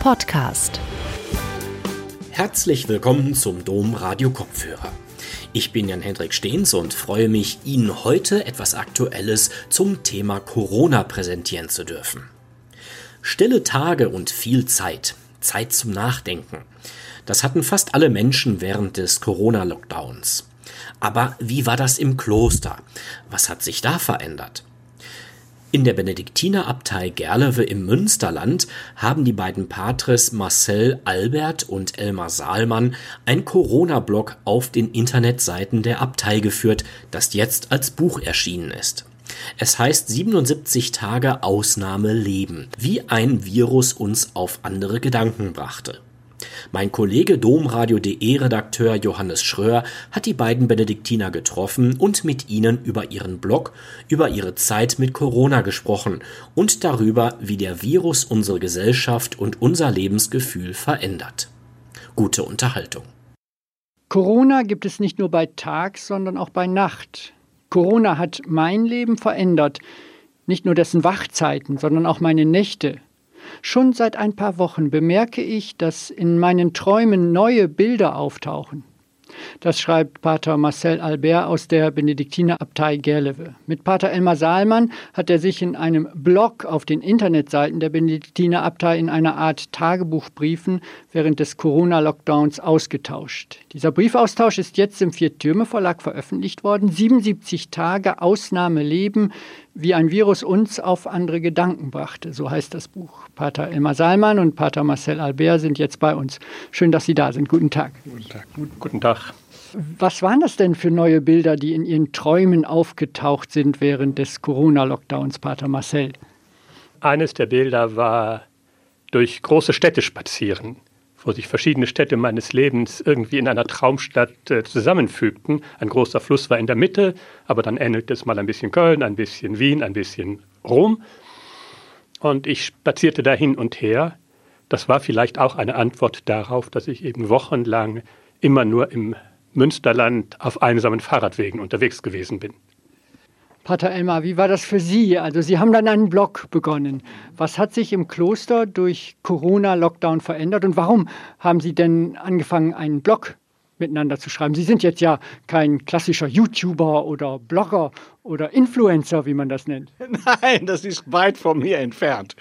Podcast. Herzlich willkommen zum Dom Radio Kopfhörer. Ich bin Jan-Hendrik Stehns und freue mich, Ihnen heute etwas Aktuelles zum Thema Corona präsentieren zu dürfen. Stille Tage und viel Zeit, Zeit zum Nachdenken. Das hatten fast alle Menschen während des Corona-Lockdowns. Aber wie war das im Kloster? Was hat sich da verändert? In der Benediktinerabtei Gerlewe im Münsterland haben die beiden Patres Marcel Albert und Elmar Saalmann ein Corona-Blog auf den Internetseiten der Abtei geführt, das jetzt als Buch erschienen ist. Es heißt 77 Tage Ausnahme leben, wie ein Virus uns auf andere Gedanken brachte. Mein Kollege Domradio.de Redakteur Johannes Schröer hat die beiden Benediktiner getroffen und mit ihnen über ihren Blog, über ihre Zeit mit Corona gesprochen und darüber, wie der Virus unsere Gesellschaft und unser Lebensgefühl verändert. Gute Unterhaltung. Corona gibt es nicht nur bei Tag, sondern auch bei Nacht. Corona hat mein Leben verändert, nicht nur dessen Wachzeiten, sondern auch meine Nächte, Schon seit ein paar Wochen bemerke ich, dass in meinen Träumen neue Bilder auftauchen. Das schreibt Pater Marcel Albert aus der Benediktinerabtei Gerlewe. Mit Pater Elmar Saalmann hat er sich in einem Blog auf den Internetseiten der Benediktinerabtei in einer Art Tagebuchbriefen während des Corona-Lockdowns ausgetauscht. Dieser Briefaustausch ist jetzt im Vier-Türme-Verlag veröffentlicht worden. 77 Tage Ausnahme Leben, wie ein Virus uns auf andere Gedanken brachte. So heißt das Buch. Pater Elmar Saalmann und Pater Marcel Albert sind jetzt bei uns. Schön, dass Sie da sind. Guten Tag. Guten Tag. Guten Tag. Was waren das denn für neue Bilder, die in Ihren Träumen aufgetaucht sind während des Corona-Lockdowns, Pater Marcel? Eines der Bilder war durch große Städte spazieren, wo sich verschiedene Städte meines Lebens irgendwie in einer Traumstadt äh, zusammenfügten. Ein großer Fluss war in der Mitte, aber dann ähnelte es mal ein bisschen Köln, ein bisschen Wien, ein bisschen Rom. Und ich spazierte da hin und her. Das war vielleicht auch eine Antwort darauf, dass ich eben wochenlang immer nur im Münsterland auf einsamen Fahrradwegen unterwegs gewesen bin. Pater Elmar, wie war das für Sie? Also Sie haben dann einen Blog begonnen. Was hat sich im Kloster durch Corona-Lockdown verändert und warum haben Sie denn angefangen, einen Blog miteinander zu schreiben? Sie sind jetzt ja kein klassischer YouTuber oder Blogger oder Influencer, wie man das nennt. Nein, das ist weit von mir entfernt.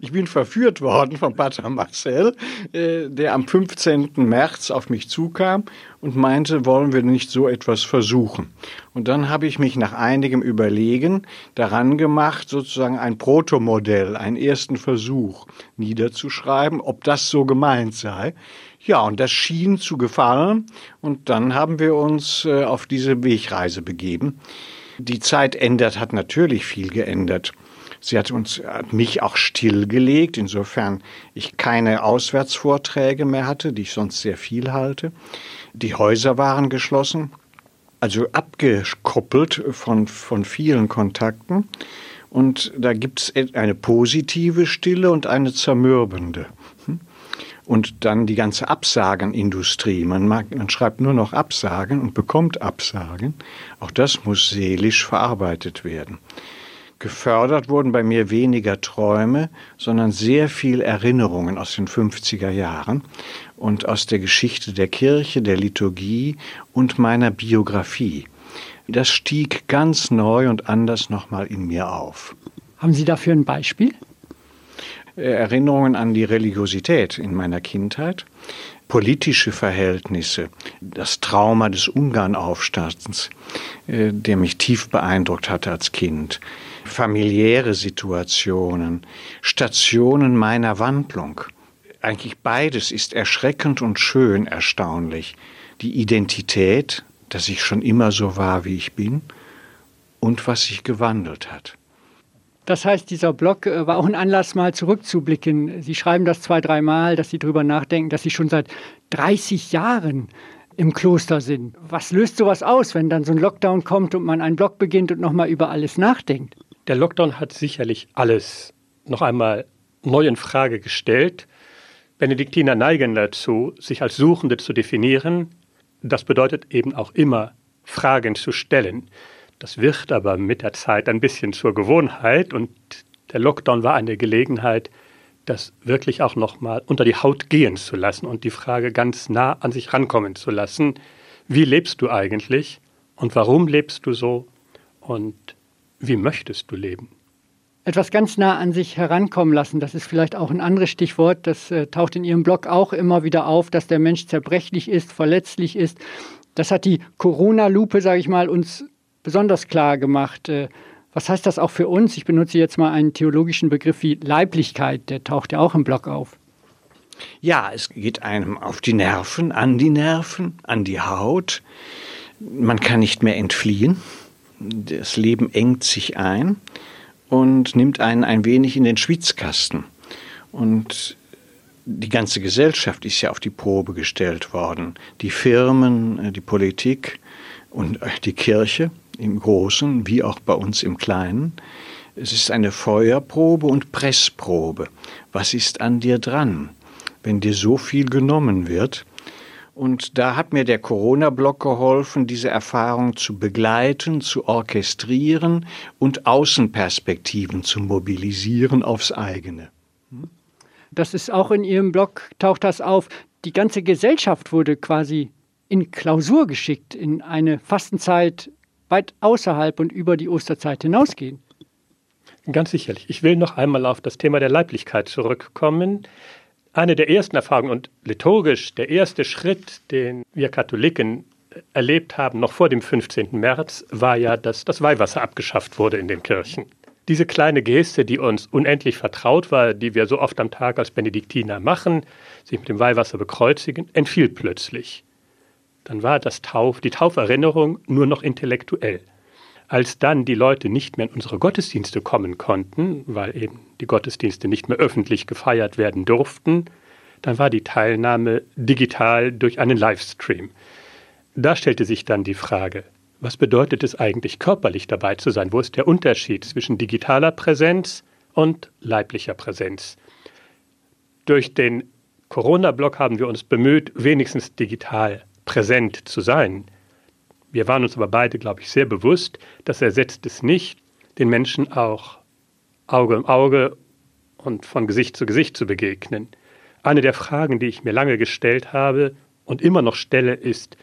Ich bin verführt worden von Pater Marcel, äh, der am 15. März auf mich zukam und meinte, wollen wir nicht so etwas versuchen. Und dann habe ich mich nach einigem Überlegen daran gemacht, sozusagen ein Protomodell, einen ersten Versuch niederzuschreiben, ob das so gemeint sei. Ja, und das schien zu gefallen. Und dann haben wir uns äh, auf diese Wegreise begeben. Die Zeit ändert, hat natürlich viel geändert. Sie hat uns, hat mich auch stillgelegt, insofern ich keine Auswärtsvorträge mehr hatte, die ich sonst sehr viel halte. Die Häuser waren geschlossen, also abgekoppelt von, von vielen Kontakten. Und da gibt es eine positive Stille und eine zermürbende. Und dann die ganze Absagenindustrie. Man, mag, man schreibt nur noch Absagen und bekommt Absagen. Auch das muss seelisch verarbeitet werden. Gefördert wurden bei mir weniger Träume, sondern sehr viel Erinnerungen aus den 50er Jahren und aus der Geschichte der Kirche, der Liturgie und meiner Biografie. Das stieg ganz neu und anders nochmal in mir auf. Haben Sie dafür ein Beispiel? Erinnerungen an die Religiosität in meiner Kindheit, politische Verhältnisse, das Trauma des Ungarnaufstands, äh, der mich tief beeindruckt hatte als Kind, familiäre Situationen, Stationen meiner Wandlung. Eigentlich beides ist erschreckend und schön erstaunlich. Die Identität, dass ich schon immer so war, wie ich bin, und was sich gewandelt hat. Das heißt, dieser Blog äh, war auch ein Anlass, mal zurückzublicken. Sie schreiben das zwei, dreimal, dass Sie darüber nachdenken, dass Sie schon seit 30 Jahren im Kloster sind. Was löst sowas aus, wenn dann so ein Lockdown kommt und man einen Blog beginnt und nochmal über alles nachdenkt? Der Lockdown hat sicherlich alles noch einmal neu in Frage gestellt. Benediktiner neigen dazu, sich als Suchende zu definieren. Das bedeutet eben auch immer, Fragen zu stellen. Das wird aber mit der Zeit ein bisschen zur Gewohnheit und der Lockdown war eine Gelegenheit, das wirklich auch nochmal unter die Haut gehen zu lassen und die Frage ganz nah an sich rankommen zu lassen, wie lebst du eigentlich und warum lebst du so und wie möchtest du leben? Etwas ganz nah an sich herankommen lassen, das ist vielleicht auch ein anderes Stichwort, das äh, taucht in Ihrem Blog auch immer wieder auf, dass der Mensch zerbrechlich ist, verletzlich ist. Das hat die Corona-Lupe, sage ich mal, uns besonders klar gemacht. Äh, was heißt das auch für uns? Ich benutze jetzt mal einen theologischen Begriff wie Leiblichkeit, der taucht ja auch im Blog auf. Ja, es geht einem auf die Nerven, an die Nerven, an die Haut. Man kann nicht mehr entfliehen. Das Leben engt sich ein und nimmt einen ein wenig in den Schwitzkasten. Und die ganze Gesellschaft ist ja auf die Probe gestellt worden. Die Firmen, die Politik und die Kirche im Großen wie auch bei uns im Kleinen. Es ist eine Feuerprobe und Pressprobe. Was ist an dir dran, wenn dir so viel genommen wird? Und da hat mir der Corona-Block geholfen, diese Erfahrung zu begleiten, zu orchestrieren und Außenperspektiven zu mobilisieren aufs eigene. Das ist auch in Ihrem Blog, taucht das auf. Die ganze Gesellschaft wurde quasi in Klausur geschickt, in eine Fastenzeit weit außerhalb und über die Osterzeit hinausgehen. Ganz sicherlich. Ich will noch einmal auf das Thema der Leiblichkeit zurückkommen. Eine der ersten Erfahrungen und liturgisch der erste Schritt, den wir Katholiken erlebt haben, noch vor dem 15. März, war ja, dass das Weihwasser abgeschafft wurde in den Kirchen. Diese kleine Geste, die uns unendlich vertraut war, die wir so oft am Tag als Benediktiner machen, sich mit dem Weihwasser bekreuzigen, entfiel plötzlich dann war das Tauf, die Tauferinnerung nur noch intellektuell. Als dann die Leute nicht mehr in unsere Gottesdienste kommen konnten, weil eben die Gottesdienste nicht mehr öffentlich gefeiert werden durften, dann war die Teilnahme digital durch einen Livestream. Da stellte sich dann die Frage, was bedeutet es eigentlich körperlich dabei zu sein? Wo ist der Unterschied zwischen digitaler Präsenz und leiblicher Präsenz? Durch den Corona-Block haben wir uns bemüht, wenigstens digital präsent zu sein. Wir waren uns aber beide, glaube ich, sehr bewusst, das ersetzt es nicht, den Menschen auch Auge um Auge und von Gesicht zu Gesicht zu begegnen. Eine der Fragen, die ich mir lange gestellt habe und immer noch stelle, ist,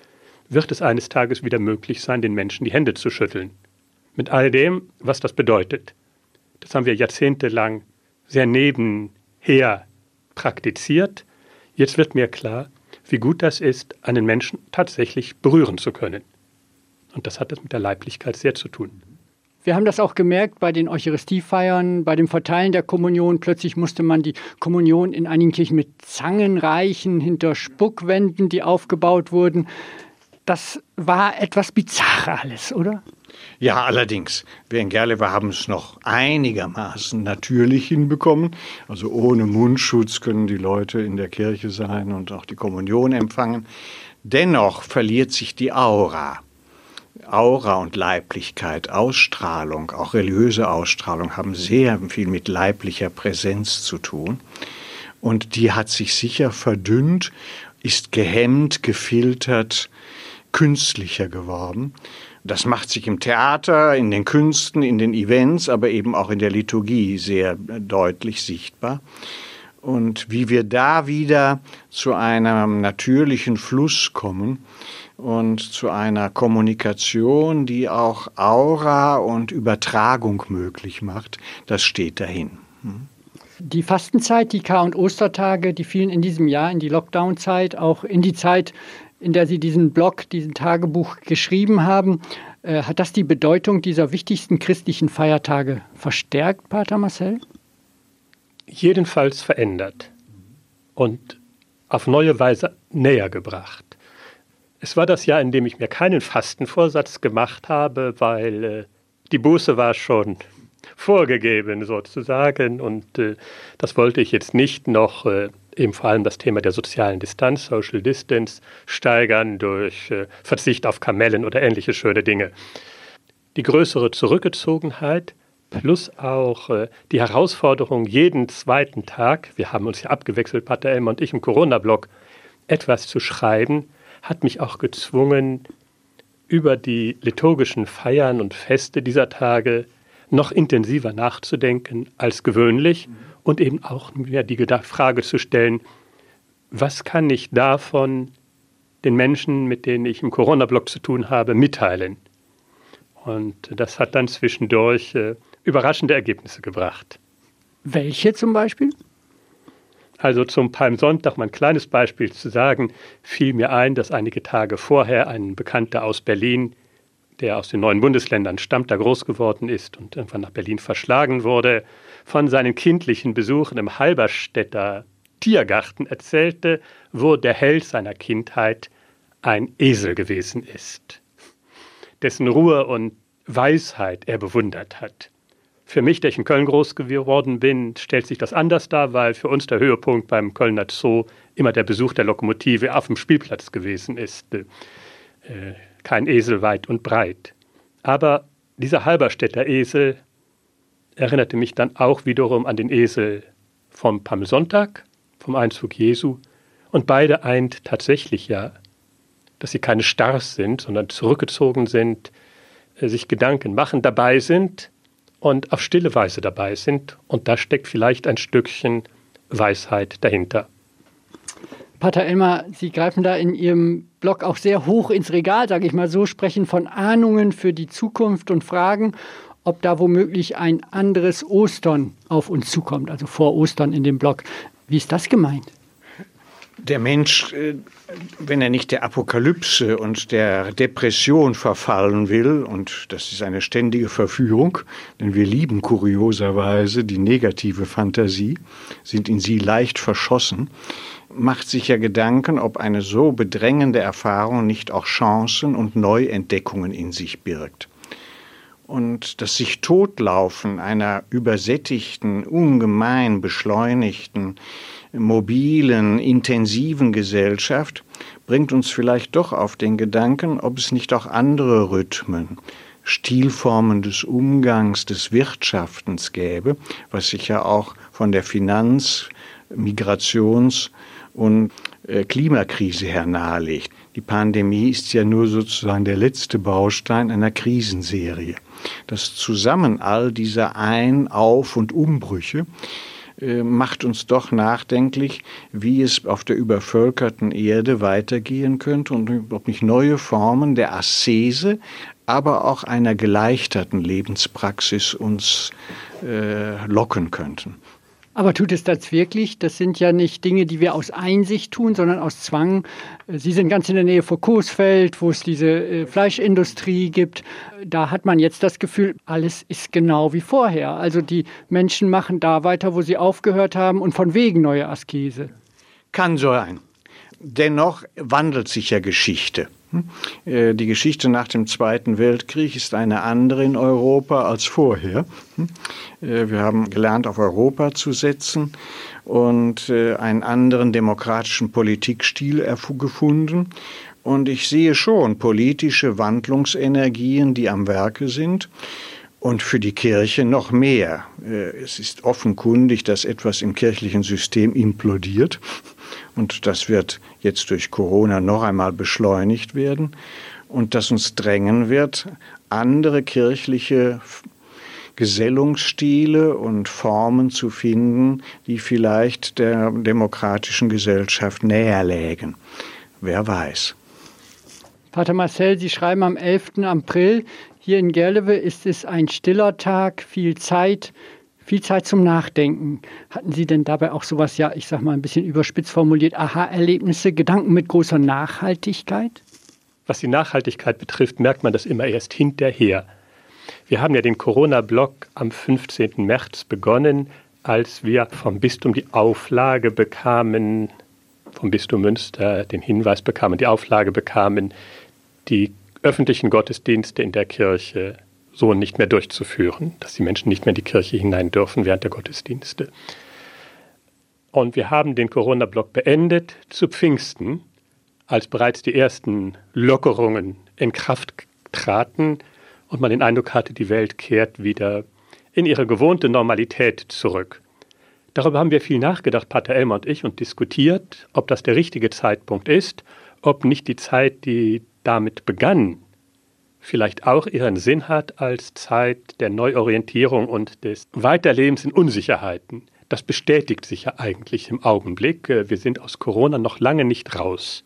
wird es eines Tages wieder möglich sein, den Menschen die Hände zu schütteln? Mit all dem, was das bedeutet. Das haben wir jahrzehntelang sehr nebenher praktiziert. Jetzt wird mir klar, wie gut das ist, einen Menschen tatsächlich berühren zu können. Und das hat es mit der Leiblichkeit sehr zu tun. Wir haben das auch gemerkt bei den Eucharistiefeiern, bei dem Verteilen der Kommunion. Plötzlich musste man die Kommunion in einigen Kirchen mit Zangen reichen, hinter Spuckwänden, die aufgebaut wurden. Das war etwas bizarr alles, oder? Ja, allerdings. Wir in Gerlewe haben es noch einigermaßen natürlich hinbekommen. Also ohne Mundschutz können die Leute in der Kirche sein und auch die Kommunion empfangen. Dennoch verliert sich die Aura. Aura und Leiblichkeit, Ausstrahlung, auch religiöse Ausstrahlung haben sehr viel mit leiblicher Präsenz zu tun. Und die hat sich sicher verdünnt, ist gehemmt, gefiltert, künstlicher geworden. Das macht sich im Theater, in den Künsten, in den Events, aber eben auch in der Liturgie sehr deutlich sichtbar. Und wie wir da wieder zu einem natürlichen Fluss kommen und zu einer Kommunikation, die auch Aura und Übertragung möglich macht, das steht dahin. Hm? Die Fastenzeit, die Kar- und Ostertage, die fielen in diesem Jahr in die Lockdown-Zeit, auch in die Zeit, in der Sie diesen Blog, diesen Tagebuch geschrieben haben. Äh, hat das die Bedeutung dieser wichtigsten christlichen Feiertage verstärkt, Pater Marcel? Jedenfalls verändert und auf neue Weise näher gebracht. Es war das Jahr, in dem ich mir keinen Fastenvorsatz gemacht habe, weil äh, die Buße war schon vorgegeben sozusagen und äh, das wollte ich jetzt nicht noch äh, eben vor allem das Thema der sozialen Distanz, Social Distance, steigern durch äh, Verzicht auf Kamellen oder ähnliche schöne Dinge. Die größere Zurückgezogenheit plus auch äh, die Herausforderung, jeden zweiten Tag, wir haben uns ja abgewechselt, Pater Elmer und ich im Corona-Blog, etwas zu schreiben, hat mich auch gezwungen, über die liturgischen Feiern und Feste dieser Tage noch intensiver nachzudenken als gewöhnlich und eben auch mir die Frage zu stellen, was kann ich davon den Menschen, mit denen ich im Corona-Block zu tun habe, mitteilen? Und das hat dann zwischendurch äh, überraschende Ergebnisse gebracht. Welche zum Beispiel? Also zum Palmsonntag mal ein kleines Beispiel zu sagen, fiel mir ein, dass einige Tage vorher ein Bekannter aus Berlin, der aus den neuen Bundesländern stammt, da groß geworden ist und irgendwann nach Berlin verschlagen wurde, von seinen kindlichen Besuchen im Halberstädter Tiergarten erzählte, wo der Held seiner Kindheit ein Esel gewesen ist, dessen Ruhe und Weisheit er bewundert hat. Für mich, der ich in Köln groß geworden bin, stellt sich das anders dar, weil für uns der Höhepunkt beim Kölner Zoo immer der Besuch der Lokomotive auf dem Spielplatz gewesen ist. Äh, kein Esel weit und breit. Aber dieser Halberstädter Esel erinnerte mich dann auch wiederum an den Esel vom Palmsonntag, vom Einzug Jesu. Und beide eint tatsächlich ja, dass sie keine Stars sind, sondern zurückgezogen sind, äh, sich Gedanken machen, dabei sind, und auf stille Weise dabei sind. Und da steckt vielleicht ein Stückchen Weisheit dahinter. Pater Elmar, Sie greifen da in Ihrem Blog auch sehr hoch ins Regal, sage ich mal so, sprechen von Ahnungen für die Zukunft und fragen, ob da womöglich ein anderes Ostern auf uns zukommt, also vor Ostern in dem Blog. Wie ist das gemeint? der Mensch, äh, wenn er nicht der Apokalypse und der Depression verfallen will, und das ist eine ständige Verführung, denn wir lieben kurioserweise die negative Fantasie, sind in sie leicht verschossen, macht sich ja Gedanken, ob eine so bedrängende Erfahrung nicht auch Chancen und Neuentdeckungen in sich birgt. Und das sich Totlaufen einer übersättigten, ungemein beschleunigten, mobilen, intensiven Gesellschaft bringt uns vielleicht doch auf den Gedanken, ob es nicht auch andere Rhythmen, Stilformen des Umgangs, des Wirtschaftens gäbe, was sich ja auch von der Finanz-, Migrations- und äh, Klimakrise her nahelegt. Die Pandemie ist ja nur sozusagen der letzte Baustein einer Krisenserie. Das Zusammen all dieser Ein-, Auf- und Umbrüche äh, macht uns doch nachdenklich, wie es auf der übervölkerten Erde weitergehen könnte und ob nicht neue Formen der Askese, aber auch einer geleichterten Lebenspraxis uns äh, locken könnten. Aber tut es das wirklich? Das sind ja nicht Dinge, die wir aus Einsicht tun, sondern aus Zwang. Sie sind ganz in der Nähe von Coesfeld, wo es diese äh, Fleischindustrie gibt. Da hat man jetzt das Gefühl, alles ist genau wie vorher. Also die Menschen machen da weiter, wo sie aufgehört haben und von wegen neue Askese. Kann so sein. Dennoch wandelt sich ja Geschichte. Hm? Äh, die Geschichte nach dem Zweiten Weltkrieg ist eine andere in Europa als vorher. Hm? Äh, wir haben gelernt, auf Europa zu setzen und äh, einen anderen demokratischen Politikstil gefunden. Und ich sehe schon politische Wandlungsenergien, die am Werke sind. Und für die Kirche noch mehr. Es ist offenkundig, dass etwas im kirchlichen System implodiert. Und das wird jetzt durch Corona noch einmal beschleunigt werden. Und das uns drängen wird, andere kirchliche Gesellungsstile und Formen zu finden, die vielleicht der demokratischen Gesellschaft näher lägen. Wer weiß. Pater Marcel, Sie schreiben am 11. April, hier in Gerlewe ist es ein stiller Tag, viel Zeit viel Zeit zum Nachdenken. Hatten Sie denn dabei auch sowas, ja, ich sag mal ein bisschen überspitzt formuliert, Aha-Erlebnisse, Gedanken mit großer Nachhaltigkeit? Was die Nachhaltigkeit betrifft, merkt man das immer erst hinterher. Wir haben ja den Corona-Block am 15. März begonnen, als wir vom Bistum die Auflage bekamen, vom Bistum Münster den Hinweis bekamen, die Auflage bekamen, die öffentlichen Gottesdienste in der Kirche so nicht mehr durchzuführen, dass die Menschen nicht mehr in die Kirche hinein dürfen während der Gottesdienste. Und wir haben den Corona-Block beendet zu Pfingsten, als bereits die ersten Lockerungen in Kraft traten und man den Eindruck hatte, die Welt kehrt wieder in ihre gewohnte Normalität zurück. Darüber haben wir viel nachgedacht, Pater Elmer und ich, und diskutiert, ob das der richtige Zeitpunkt ist, ob nicht die Zeit, die damit begann, vielleicht auch ihren Sinn hat als Zeit der Neuorientierung und des Weiterlebens in Unsicherheiten. das bestätigt sich ja eigentlich im Augenblick. Wir sind aus Corona noch lange nicht raus.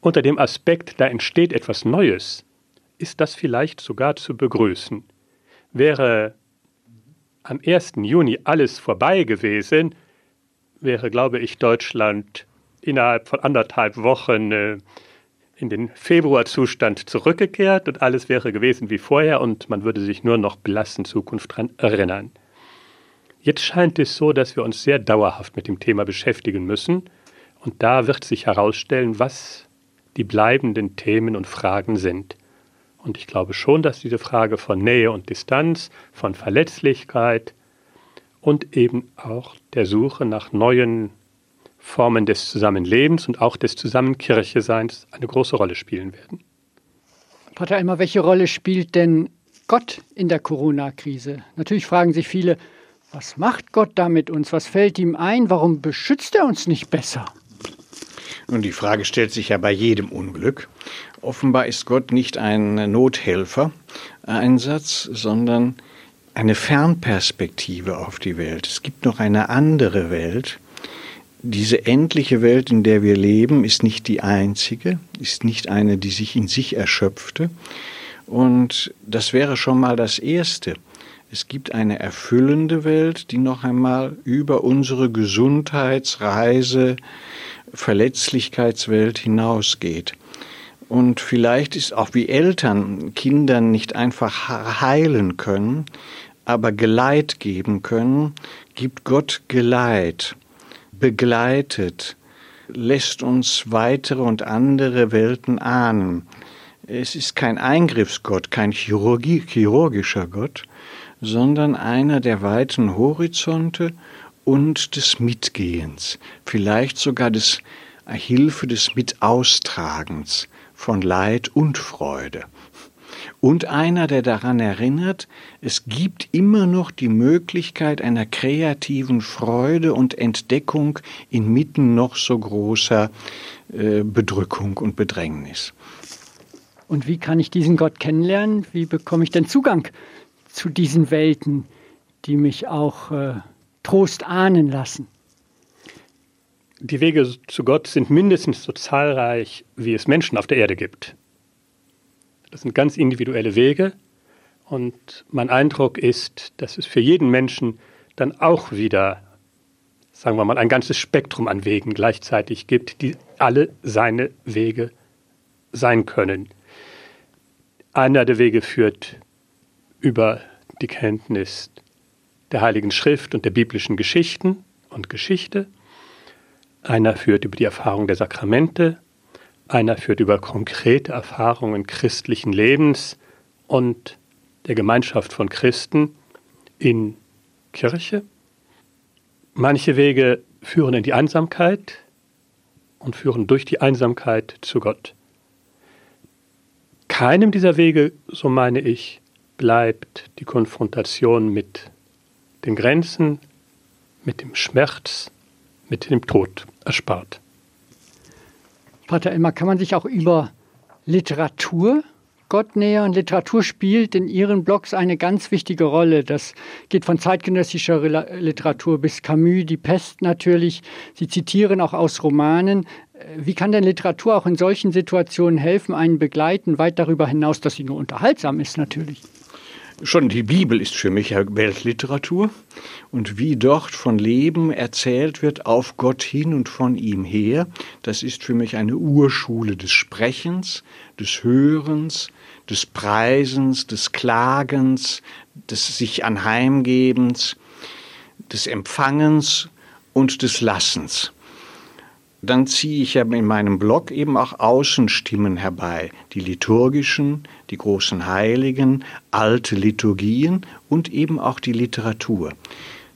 Unter dem Aspekt, da entsteht etwas Neues, ist das vielleicht sogar zu begrüßen. Wäre am 1. Juni alles vorbei gewesen, wäre, glaube ich, Deutschland innerhalb von anderthalb Wochen äh, in den Februarzustand zurückgekehrt und alles wäre gewesen wie vorher und man würde sich nur noch blass in Zukunft daran erinnern. Jetzt scheint es so, dass wir uns sehr dauerhaft mit dem Thema beschäftigen müssen und da wird sich herausstellen, was die bleibenden Themen und Fragen sind. Und ich glaube schon, dass diese Frage von Nähe und Distanz, von Verletzlichkeit und eben auch der Suche nach neuen Formen des Zusammenlebens und auch des Zusammenkircheseins eine große Rolle spielen werden. Pater Elmer, welche Rolle spielt denn Gott in der Corona-Krise? Natürlich fragen sich viele, was macht Gott da mit uns? Was fällt ihm ein? Warum beschützt er uns nicht besser? Nun, die Frage stellt sich ja bei jedem Unglück. Offenbar ist Gott nicht ein Nothelfer-Einsatz, sondern eine Fernperspektive auf die Welt. Es gibt noch eine andere Welt, diese endliche Welt, in der wir leben, ist nicht die einzige, ist nicht eine, die sich in sich erschöpfte. Und das wäre schon mal das Erste. Es gibt eine erfüllende Welt, die noch einmal über unsere Gesundheitsreise, Verletzlichkeitswelt hinausgeht. Und vielleicht ist auch wie Eltern Kindern nicht einfach heilen können, aber Geleit geben können, gibt Gott Geleit begleitet, lässt uns weitere und andere Welten ahnen. Es ist kein Eingriffsgott, kein Chirurgie, chirurgischer Gott, sondern einer der weiten Horizonte und des Mitgehens, vielleicht sogar des Hilfe des Mitaustragens von Leid und Freude und einer, der daran erinnert, es gibt immer noch die Möglichkeit einer kreativen Freude und Entdeckung inmitten noch so großer äh, Bedrückung und Bedrängnis. Und wie kann ich diesen Gott kennenlernen? Wie bekomme ich denn Zugang zu diesen Welten, die mich auch äh, Trost ahnen lassen? Die Wege zu Gott sind mindestens so zahlreich, wie es Menschen auf der Erde gibt. Das sind ganz individuelle Wege. Und mein Eindruck ist, dass es für jeden Menschen dann auch wieder, sagen wir mal, ein ganzes Spektrum an Wegen gleichzeitig gibt, die alle seine Wege sein können. Einer der Wege führt über die Kenntnis der Heiligen Schrift und der biblischen Geschichten und Geschichte. Einer führt über die Erfahrung der Sakramente, einer führt über konkrete Erfahrungen christlichen Lebens und der Gemeinschaft von Christen in Kirche. Manche Wege führen in die Einsamkeit und führen durch die Einsamkeit zu Gott. Keinem dieser Wege, so meine ich, bleibt die Konfrontation mit den Grenzen, mit dem Schmerz, mit dem Tod erspart. Pater Elmar, kann man sich auch über Literatur Gott nähern? Literatur spielt in Ihren Blogs eine ganz wichtige Rolle. Das geht von zeitgenössischer Literatur bis Camus, die Pest natürlich. Sie zitieren auch aus Romanen. Wie kann denn Literatur auch in solchen Situationen helfen, einen begleiten, weit darüber hinaus, dass sie nur unterhaltsam ist natürlich? Schon die Bibel ist für mich Weltliteratur. Und wie dort von Leben erzählt wird auf Gott hin und von ihm her, das ist für mich eine Urschule des Sprechens, des Hörens, des Preisens, des Klagens, des sich anheimgebens, des Empfangens und des Lassens dann ziehe ich ja in meinem Blog eben auch Außenstimmen herbei, die liturgischen, die großen Heiligen, alte Liturgien und eben auch die Literatur,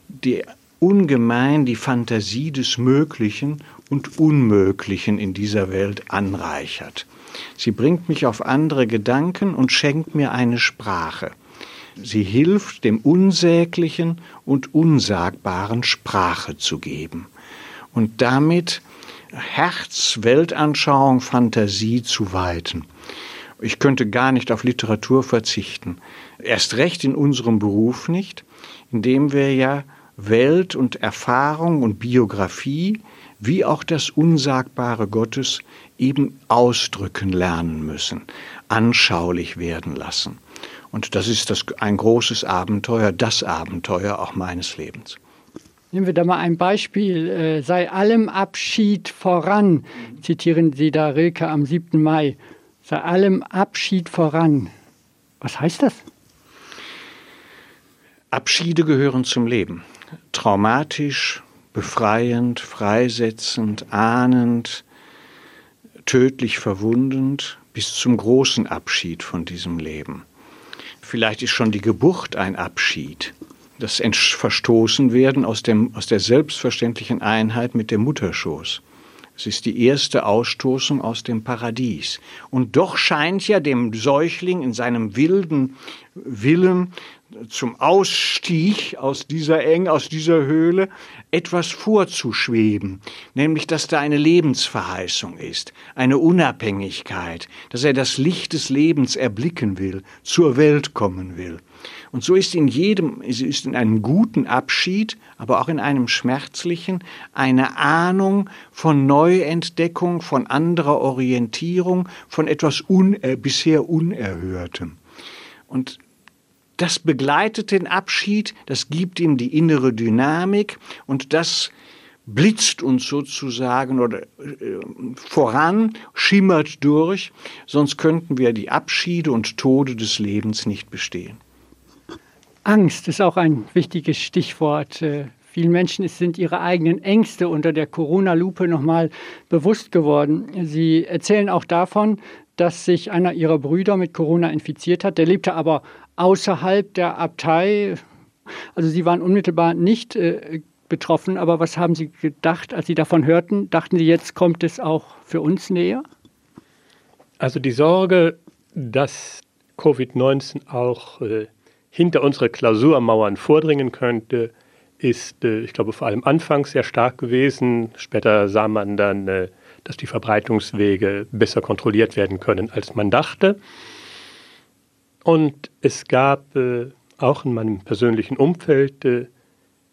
die ungemein die Fantasie des Möglichen und Unmöglichen in dieser Welt anreichert. Sie bringt mich auf andere Gedanken und schenkt mir eine Sprache. Sie hilft, dem Unsäglichen und Unsagbaren Sprache zu geben und damit Herz, Weltanschauung, Fantasie zu weiten. Ich könnte gar nicht auf Literatur verzichten. Erst recht in unserem Beruf nicht, indem wir ja Welt und Erfahrung und Biografie wie auch das Unsagbare Gottes eben ausdrücken lernen müssen, anschaulich werden lassen. Und das ist das, ein großes Abenteuer, das Abenteuer auch meines Lebens. Nehmen wir da mal ein Beispiel. Äh, sei allem Abschied voran, zitieren Sie da Rilke am 7. Mai. Sei allem Abschied voran. Was heißt das? Abschiede gehören zum Leben. Traumatisch, befreiend, freisetzend, ahnend, tödlich verwundend, bis zum großen Abschied von diesem Leben. Vielleicht ist schon die Geburt ein Abschied, das Verstoßenwerden aus, dem, aus der selbstverständlichen Einheit mit dem Mutterschoß. Es ist die erste Ausstoßung aus dem Paradies. Und doch scheint ja dem Säugling in seinem wilden Willen zum Ausstieg aus dieser Eng, aus dieser Höhle etwas vorzuschweben, nämlich dass da eine Lebensverheißung ist, eine Unabhängigkeit, dass er das Licht des Lebens erblicken will, zur Welt kommen will. Und so ist in jedem, ist in einem guten Abschied, aber auch in einem schmerzlichen, eine Ahnung von Neuentdeckung, von anderer Orientierung, von etwas un, äh, bisher Unerhörtem. Und das begleitet den Abschied, das gibt ihm die innere Dynamik und das blitzt uns sozusagen oder äh, voran, schimmert durch, sonst könnten wir die Abschiede und Tode des Lebens nicht bestehen. Angst ist auch ein wichtiges Stichwort. Äh, vielen Menschen sind ihre eigenen Ängste unter der Corona-Lupe nochmal bewusst geworden. Sie erzählen auch davon, dass sich einer ihrer Brüder mit Corona infiziert hat. Der lebte aber außerhalb der Abtei. Also Sie waren unmittelbar nicht äh, betroffen, aber was haben Sie gedacht, als Sie davon hörten? Dachten Sie, jetzt kommt es auch für uns näher? Also die Sorge, dass Covid-19 auch äh, hinter unsere Klausurmauern vordringen könnte, ist, äh, ich glaube, vor allem anfangs sehr stark gewesen. Später sah man dann, äh, dass die Verbreitungswege besser kontrolliert werden können, als man dachte. Und es gab äh, auch in meinem persönlichen Umfeld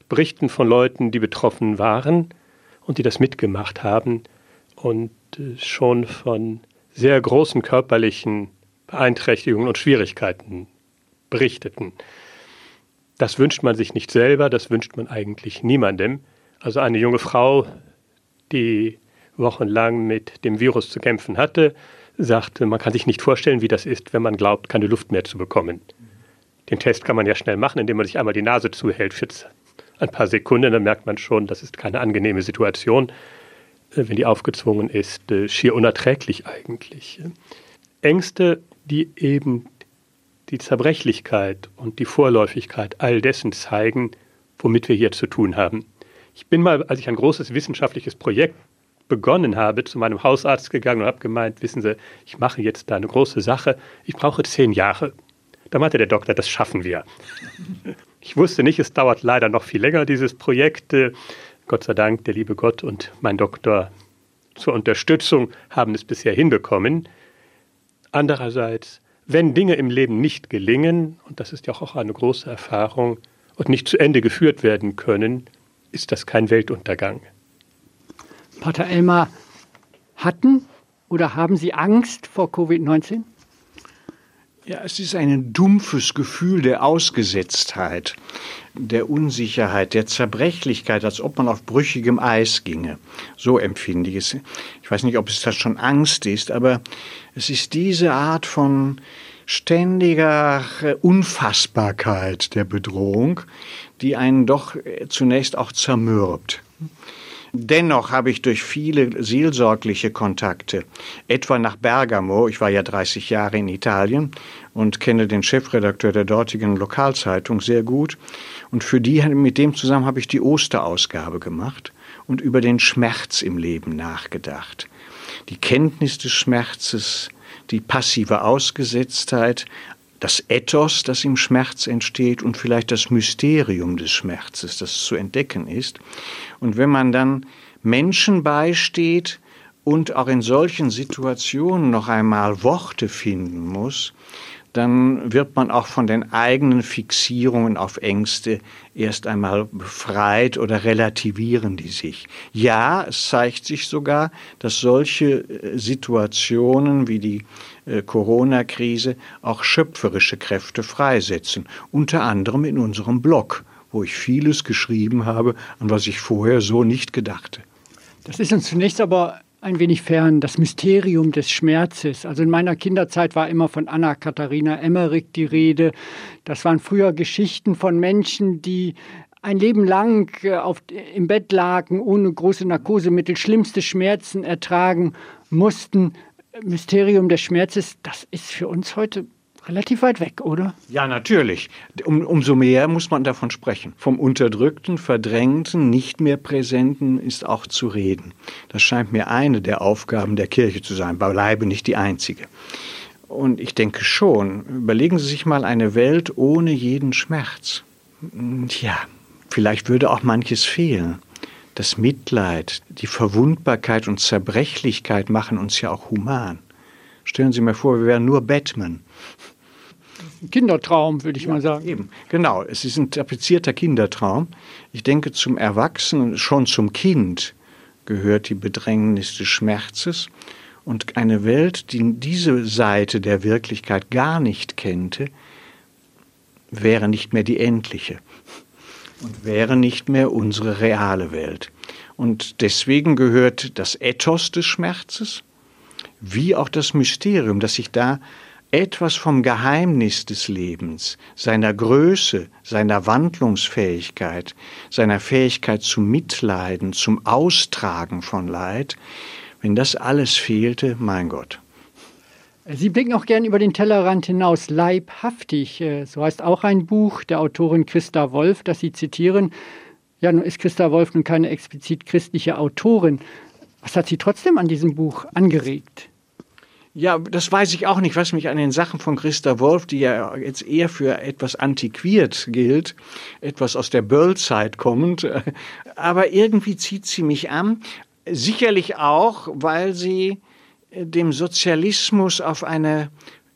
Berichten von Leuten, die betroffen waren und die das mitgemacht haben und schon von sehr großen körperlichen Beeinträchtigungen und Schwierigkeiten berichteten. Das wünscht man sich nicht selber, das wünscht man eigentlich niemandem. Also eine junge Frau, die wochenlang mit dem Virus zu kämpfen hatte, sagte, man kann sich nicht vorstellen, wie das ist, wenn man glaubt, keine Luft mehr zu bekommen. Den Test kann man ja schnell machen, indem man sich einmal die Nase zuhält für ein paar Sekunden, dann merkt man schon, das ist keine angenehme Situation, äh, wenn die aufgezwungen ist, äh, schier unerträglich eigentlich. Ängste, die eben die Zerbrechlichkeit und die Vorläufigkeit all dessen zeigen, womit wir hier zu tun haben. Ich bin mal, als ich ein großes wissenschaftliches Projekt begonnen habe, zu meinem Hausarzt gegangen und habe gemeint, wissen Sie, ich mache jetzt da eine große Sache, ich brauche zehn Jahre. Da meinte der Doktor, das schaffen wir. Ich wusste nicht, es dauert leider noch viel länger, dieses Projekt. Gott sei Dank, der liebe Gott und mein Doktor zur Unterstützung haben es bisher hinbekommen. Andererseits, wenn Dinge im Leben nicht gelingen, und das ist ja auch eine große Erfahrung, und nicht zu Ende geführt werden können, ist das kein Weltuntergang. Pater Elmar, hatten oder haben Sie Angst vor Covid-19? Ja, es ist ein dumpfes Gefühl der Ausgesetztheit, der Unsicherheit, der Zerbrechlichkeit, als ob man auf brüchigem Eis ginge. So empfinde ich es. Ich weiß nicht, ob es das schon Angst ist, aber es ist diese Art von ständiger Unfassbarkeit der Bedrohung, die einen doch zunächst auch zermürbt. Dennoch habe ich durch viele seelsorgliche Kontakte, etwa nach Bergamo, ich war ja 30 Jahre in Italien und kenne den Chefredakteur der dortigen Lokalzeitung sehr gut, und für die, mit dem zusammen habe ich die Osterausgabe gemacht und über den Schmerz im Leben nachgedacht. Die Kenntnis des Schmerzes, die passive Ausgesetztheit, das Ethos, das im Schmerz entsteht und vielleicht das Mysterium des Schmerzes, das zu entdecken ist. Und wenn man dann Menschen beisteht und auch in solchen Situationen noch einmal Worte finden muss, dann wird man auch von den eigenen Fixierungen auf Ängste erst einmal befreit oder relativieren die sich. Ja, es zeigt sich sogar, dass solche äh, Situationen wie die Corona-Krise auch schöpferische Kräfte freisetzen, unter anderem in unserem Blog, wo ich vieles geschrieben habe, an was ich vorher so nicht gedachte. Das ist uns zunächst aber ein wenig fern, das Mysterium des Schmerzes. Also in meiner Kinderzeit war immer von Anna Katharina Emmerich die Rede. Das waren früher Geschichten von Menschen, die ein Leben lang äh, auf, im Bett lagen, ohne große Narkosemittel, schlimmste Schmerzen ertragen mussten. Mysterium des Schmerzes, das ist für uns heute relativ weit weg, oder? Ja, natürlich. Um, umso mehr muss man davon sprechen. Vom Unterdrückten, Verdrängten, nicht mehr Präsenten ist auch zu reden. Das scheint mir eine der Aufgaben der Kirche zu sein, beileibe nicht die einzige. Und ich denke schon, überlegen Sie sich mal eine Welt ohne jeden Schmerz. Tja, vielleicht würde auch manches fehlen. Das Mitleid, die Verwundbarkeit und Zerbrechlichkeit machen uns ja auch human. Stellen Sie mir vor, wir wären nur Batman. Kindertraum, würde ich ja, mal sagen. Eben, genau. Es ist ein tapezierter Kindertraum. Ich denke, zum Erwachsenen, schon zum Kind, gehört die Bedrängnis des Schmerzes. Und eine Welt, die diese Seite der Wirklichkeit gar nicht kennte, wäre nicht mehr die endliche und wäre nicht mehr unsere reale Welt. Und deswegen gehört das Ethos des Schmerzes, wie auch das Mysterium, das sich da etwas vom Geheimnis des Lebens, seiner Größe, seiner Wandlungsfähigkeit, seiner Fähigkeit zum Mitleiden, zum Austragen von Leid, wenn das alles fehlte, mein Gott. Sie blicken auch gern über den Tellerrand hinaus, leibhaftig. Äh, so heißt auch ein Buch der Autorin Christa Wolf, das Sie zitieren. Ja, nun ist Christa Wolf nun keine explizit christliche Autorin. Was hat Sie trotzdem an diesem Buch angeregt? Ja, das weiß ich auch nicht, was mich an den Sachen von Christa Wolf, die ja jetzt eher für etwas antiquiert gilt, etwas aus der Böll-Zeit kommend, aber irgendwie zieht sie mich an. Sicherlich auch, weil sie dem Sozialismus auf eine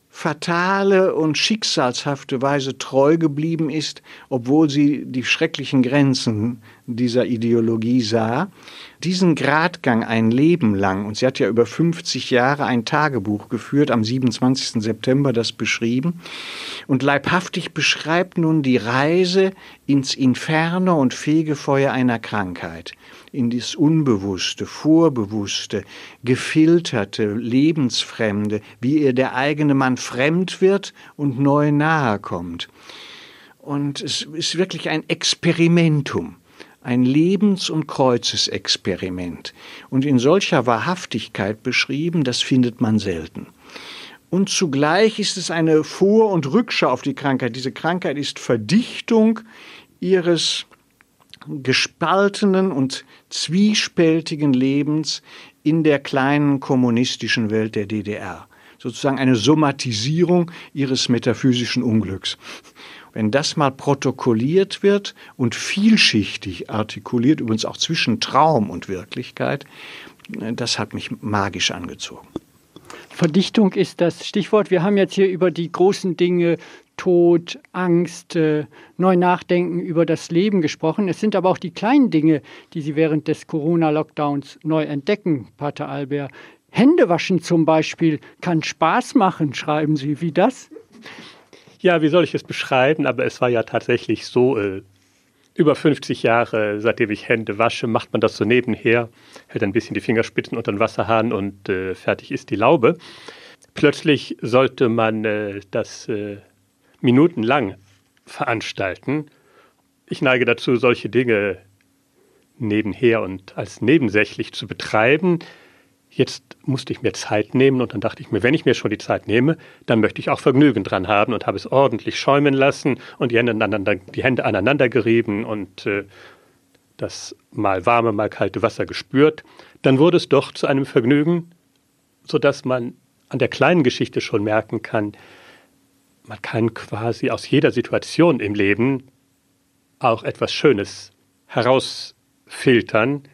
fatale und schicksalshafte Weise treu geblieben ist, obwohl sie die schrecklichen Grenzen dieser Ideologie sah diesen Gradgang ein Leben lang, und sie hat ja über 50 Jahre ein Tagebuch geführt, am 27. September das beschrieben, und leibhaftig beschreibt nun die Reise ins Inferno und Fegefeuer einer Krankheit, in das Unbewusste, Vorbewusste, Gefilterte, Lebensfremde, wie ihr der eigene Mann fremd wird und neu nahe kommt. Und es ist wirklich ein Experimentum ein Lebens- und Kreuzesexperiment und in solcher Wahrhaftigkeit beschrieben, das findet man selten. Und zugleich ist es eine Vor- und Rückschau auf die Krankheit. Diese Krankheit ist Verdichtung ihres gespaltenen und zwiespältigen Lebens in der kleinen kommunistischen Welt der DDR. Sozusagen eine Somatisierung ihres metaphysischen Unglücks. Wenn das mal protokolliert wird und vielschichtig artikuliert, übrigens auch zwischen Traum und Wirklichkeit, das hat mich magisch angezogen. Verdichtung ist das Stichwort. Wir haben jetzt hier über die großen Dinge Tod, Angst, äh, neu nachdenken über das Leben gesprochen. Es sind aber auch die kleinen Dinge, die Sie während des Corona-Lockdowns neu entdecken, Pater Albert. Händewaschen zum Beispiel kann Spaß machen, schreiben Sie. Wie das? Ja, wie soll ich es beschreiben? Aber es war ja tatsächlich so, äh, über 50 Jahre, seitdem ich Hände wasche, macht man das so nebenher, hält ein bisschen die Fingerspitzen unter den Wasserhahn und äh, fertig ist die Laube. Plötzlich sollte man äh, das äh, minutenlang veranstalten. Ich neige dazu, solche Dinge nebenher und als nebensächlich zu betreiben. Jetzt musste ich mir Zeit nehmen und dann dachte ich mir, wenn ich mir schon die Zeit nehme, dann möchte ich auch Vergnügen dran haben und habe es ordentlich schäumen lassen und die Hände aneinander, die Hände aneinander gerieben und äh, das mal warme, mal kalte Wasser gespürt. Dann wurde es doch zu einem Vergnügen, sodass man an der kleinen Geschichte schon merken kann, man kann quasi aus jeder Situation im Leben auch etwas Schönes herausfiltern,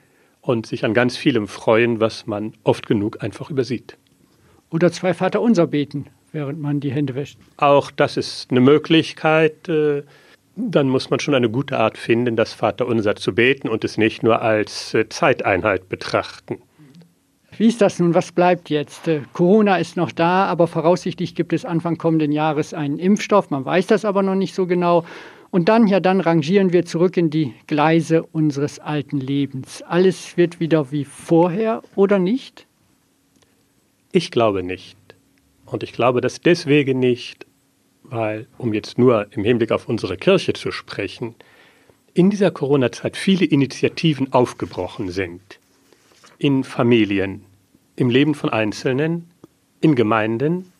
und sich an ganz vielem freuen, was man oft genug einfach übersieht. Oder zwei Vaterunser beten, während man die Hände wäscht. Auch das ist eine Möglichkeit. Äh, dann muss man schon eine gute Art finden, das Vaterunser zu beten und es nicht nur als äh, Zeiteinheit betrachten. Wie ist das nun? Was bleibt jetzt? Äh, Corona ist noch da, aber voraussichtlich gibt es Anfang kommenden Jahres einen Impfstoff. Man weiß das aber noch nicht so genau. Und dann, ja, dann rangieren wir zurück in die Gleise unseres alten Lebens. Alles wird wieder wie vorher oder nicht? Ich glaube nicht. Und ich glaube das deswegen nicht, weil, um jetzt nur im Hinblick auf unsere Kirche zu sprechen, in dieser Corona-Zeit viele Initiativen aufgebrochen sind. In Familien, im Leben von Einzelnen, in Gemeinden,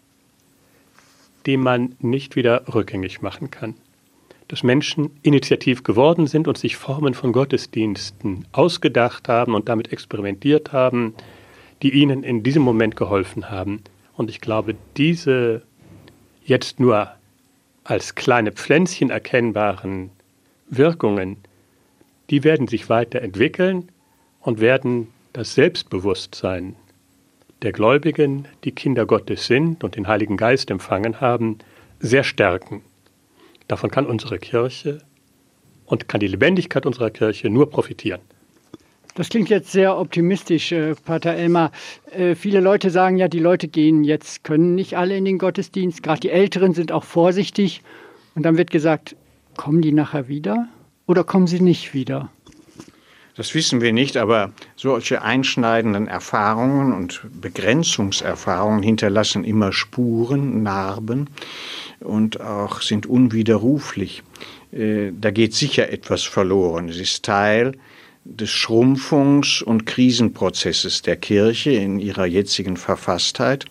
die man nicht wieder rückgängig machen kann. Dass Menschen initiativ geworden sind und sich Formen von Gottesdiensten ausgedacht haben und damit experimentiert haben, die ihnen in diesem Moment geholfen haben. Und ich glaube, diese jetzt nur als kleine Pflänzchen erkennbaren Wirkungen, die werden sich weiterentwickeln und werden das Selbstbewusstsein der Gläubigen, die Kinder Gottes sind und den Heiligen Geist empfangen haben, sehr stärken. Davon kann unsere Kirche und kann die Lebendigkeit unserer Kirche nur profitieren. Das klingt jetzt sehr optimistisch, äh, Pater Elmar. Äh, viele Leute sagen ja, die Leute gehen jetzt, können nicht alle in den Gottesdienst. Gerade die Älteren sind auch vorsichtig. Und dann wird gesagt, kommen die nachher wieder oder kommen sie nicht wieder? Das wissen wir nicht, aber solche einschneidenden Erfahrungen und Begrenzungserfahrungen hinterlassen immer Spuren, Narben und auch sind unwiderruflich. Äh, da geht sicher etwas verloren. Es ist Teil des Schrumpfungs- und Krisenprozesses der Kirche in ihrer jetzigen Verfasstheit.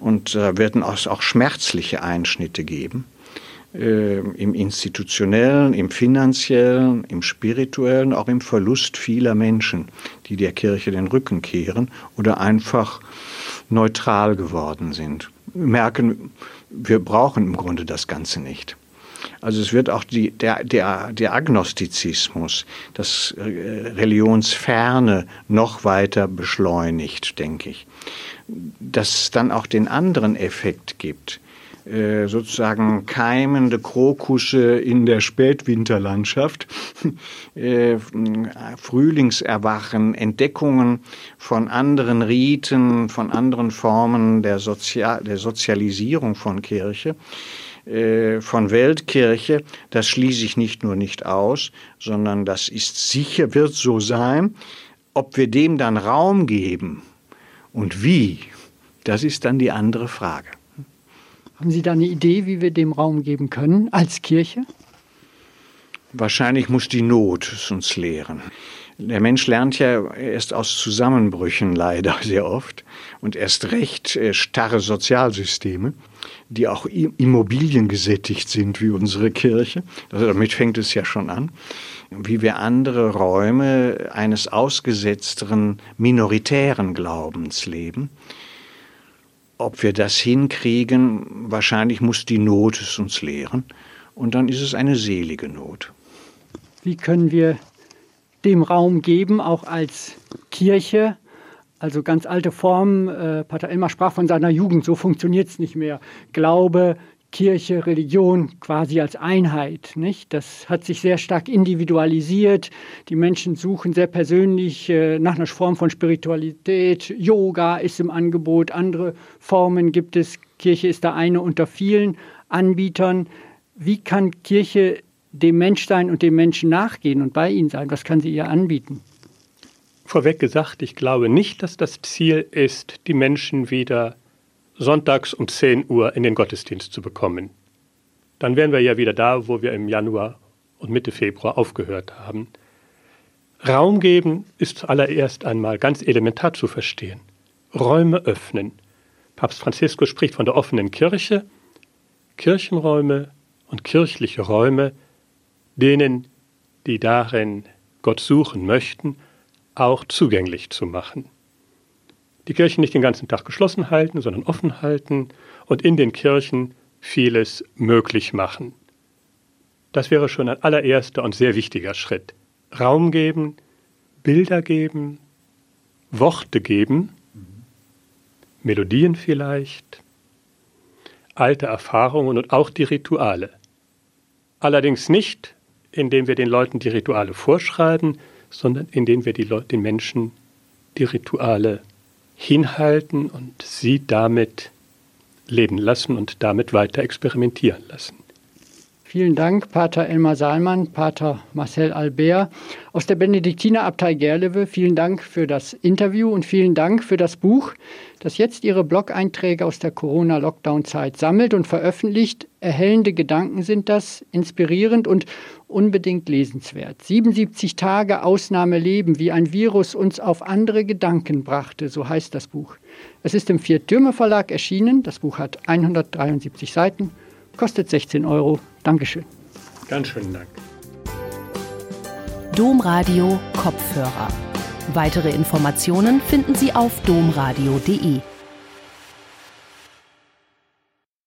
Und da werden auch schmerzliche Einschnitte geben. Äh, Im institutionellen, im finanziellen, im spirituellen, auch im Verlust vieler Menschen, die der Kirche den Rücken kehren oder einfach neutral geworden sind. Merken, wir brauchen im Grunde das Ganze nicht. Also es wird auch die, der, der, der Agnostizismus, das äh, Religionsferne noch weiter beschleunigt, denke ich. Dass es dann auch den anderen Effekt gibt, sozusagen keimende Krokusse in der Spätwinterlandschaft, äh, Frühlingserwachen, Entdeckungen von anderen Riten, von anderen Formen der, Sozial der Sozialisierung von Kirche äh, von Weltkirche, das schließe ich nicht nur nicht aus, sondern das ist sicher, wird so sein. Ob wir dem dann Raum geben und wie, das ist dann die andere Frage. Haben Sie da eine Idee, wie wir dem Raum geben können als Kirche? Wahrscheinlich muss die Not es uns lehren. Der Mensch lernt ja erst aus Zusammenbrüchen leider sehr oft und erst recht äh, starre Sozialsysteme die auch immobiliengesättigt sind wie unsere Kirche. Also damit fängt es ja schon an. Wie wir andere Räume eines ausgesetzteren minoritären Glaubens leben. Ob wir das hinkriegen, wahrscheinlich muss die Not es uns lehren. Und dann ist es eine selige Not. Wie können wir dem Raum geben, auch als Kirche, also ganz alte Formen. Äh, Pater Elmar sprach von seiner Jugend. So funktioniert es nicht mehr. Glaube, Kirche, Religion quasi als Einheit. Nicht? Das hat sich sehr stark individualisiert. Die Menschen suchen sehr persönlich äh, nach einer Form von Spiritualität. Yoga ist im Angebot, andere Formen gibt es. Kirche ist da eine unter vielen Anbietern. Wie kann Kirche dem Menschsein und dem Menschen nachgehen und bei ihnen sein? Was kann sie ihr anbieten? Vorweg gesagt, ich glaube nicht, dass das Ziel ist, die Menschen wieder sonntags um 10 Uhr in den Gottesdienst zu bekommen. Dann wären wir ja wieder da, wo wir im Januar und Mitte Februar aufgehört haben. Raum geben ist zuallererst einmal ganz elementar zu verstehen. Räume öffnen. Papst Franziskus spricht von der offenen Kirche, Kirchenräume und kirchliche Räume, denen, die darin Gott suchen möchten, auch zugänglich zu machen. Die Kirchen nicht den ganzen Tag geschlossen halten, sondern offen halten und in den Kirchen vieles möglich machen. Das wäre schon ein allererster und sehr wichtiger Schritt. Raum geben, Bilder geben, Worte geben, Melodien vielleicht, alte Erfahrungen und auch die Rituale. Allerdings nicht, indem wir den Leuten die Rituale vorschreiben, sondern indem wir den Menschen die Rituale hinhalten und sie damit leben lassen und damit weiter experimentieren lassen. Vielen Dank, Pater Elmar Saalmann, Pater Marcel Albert aus der Benediktinerabtei Gerlewe. Vielen Dank für das Interview und vielen Dank für das Buch, das jetzt Ihre Blog-Einträge aus der Corona-Lockdown-Zeit sammelt und veröffentlicht. Erhellende Gedanken sind das, inspirierend und unbedingt lesenswert. 77 Tage Ausnahmeleben, wie ein Virus uns auf andere Gedanken brachte, so heißt das Buch. Es ist im Vier-Türme-Verlag erschienen. Das Buch hat 173 Seiten, kostet 16 Euro. Dankeschön. Ganz schönen Dank. Domradio Kopfhörer. Weitere Informationen finden Sie auf domradio.de.